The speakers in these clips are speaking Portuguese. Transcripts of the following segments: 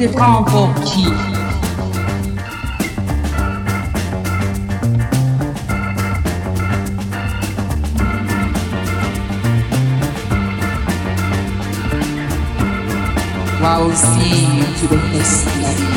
dépend pour qui. Toi aussi, tu.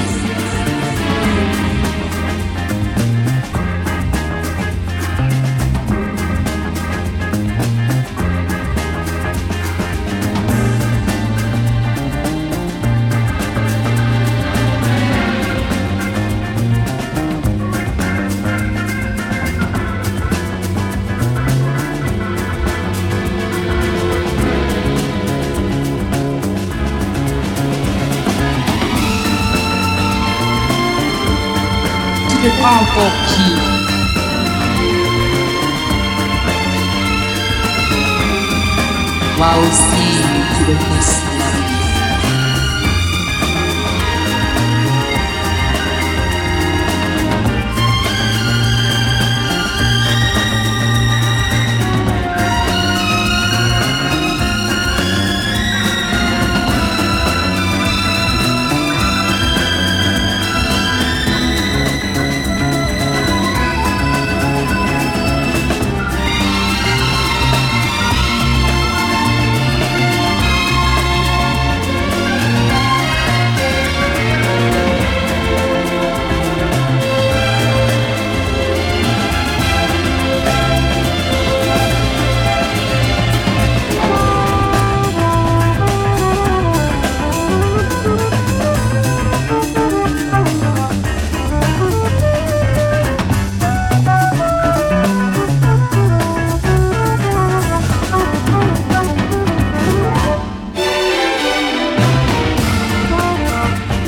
Tu te prends pour qui Toi aussi, tu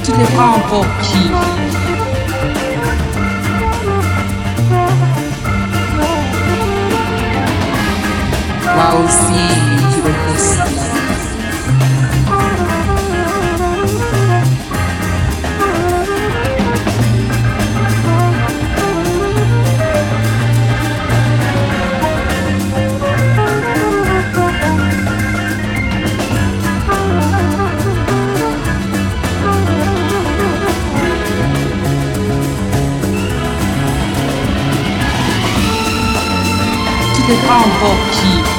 Tu te prends pour Tu te prends pour qui